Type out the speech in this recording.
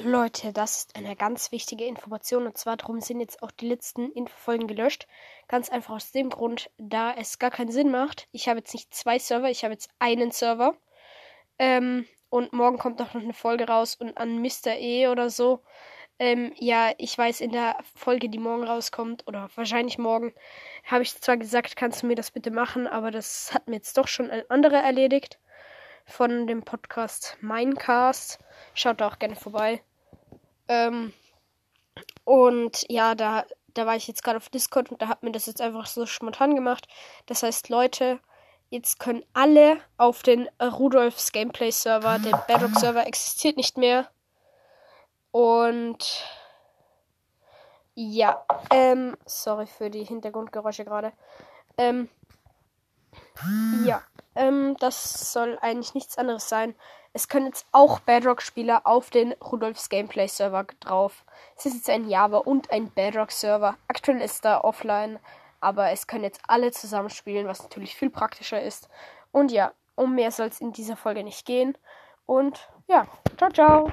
Leute, das ist eine ganz wichtige Information und zwar darum sind jetzt auch die letzten Infofolgen gelöscht. Ganz einfach aus dem Grund, da es gar keinen Sinn macht. Ich habe jetzt nicht zwei Server, ich habe jetzt einen Server. Ähm, und morgen kommt noch eine Folge raus und an Mr. E oder so. Ähm, ja, ich weiß, in der Folge, die morgen rauskommt, oder wahrscheinlich morgen, habe ich zwar gesagt, kannst du mir das bitte machen, aber das hat mir jetzt doch schon ein anderer erledigt von dem Podcast Minecast. Schaut da auch gerne vorbei. Ähm, und ja, da, da war ich jetzt gerade auf Discord und da hat mir das jetzt einfach so spontan gemacht. Das heißt, Leute, jetzt können alle auf den Rudolfs Gameplay Server, der Bedrock Server existiert nicht mehr. Und ja, ähm, sorry für die Hintergrundgeräusche gerade. Ähm, ja, ähm, das soll eigentlich nichts anderes sein. Es können jetzt auch Bedrock-Spieler auf den Rudolfs Gameplay-Server drauf. Es ist jetzt ein Java und ein Bedrock-Server. Aktuell ist er offline, aber es können jetzt alle zusammenspielen, was natürlich viel praktischer ist. Und ja, um mehr soll es in dieser Folge nicht gehen. Und ja, ciao, ciao.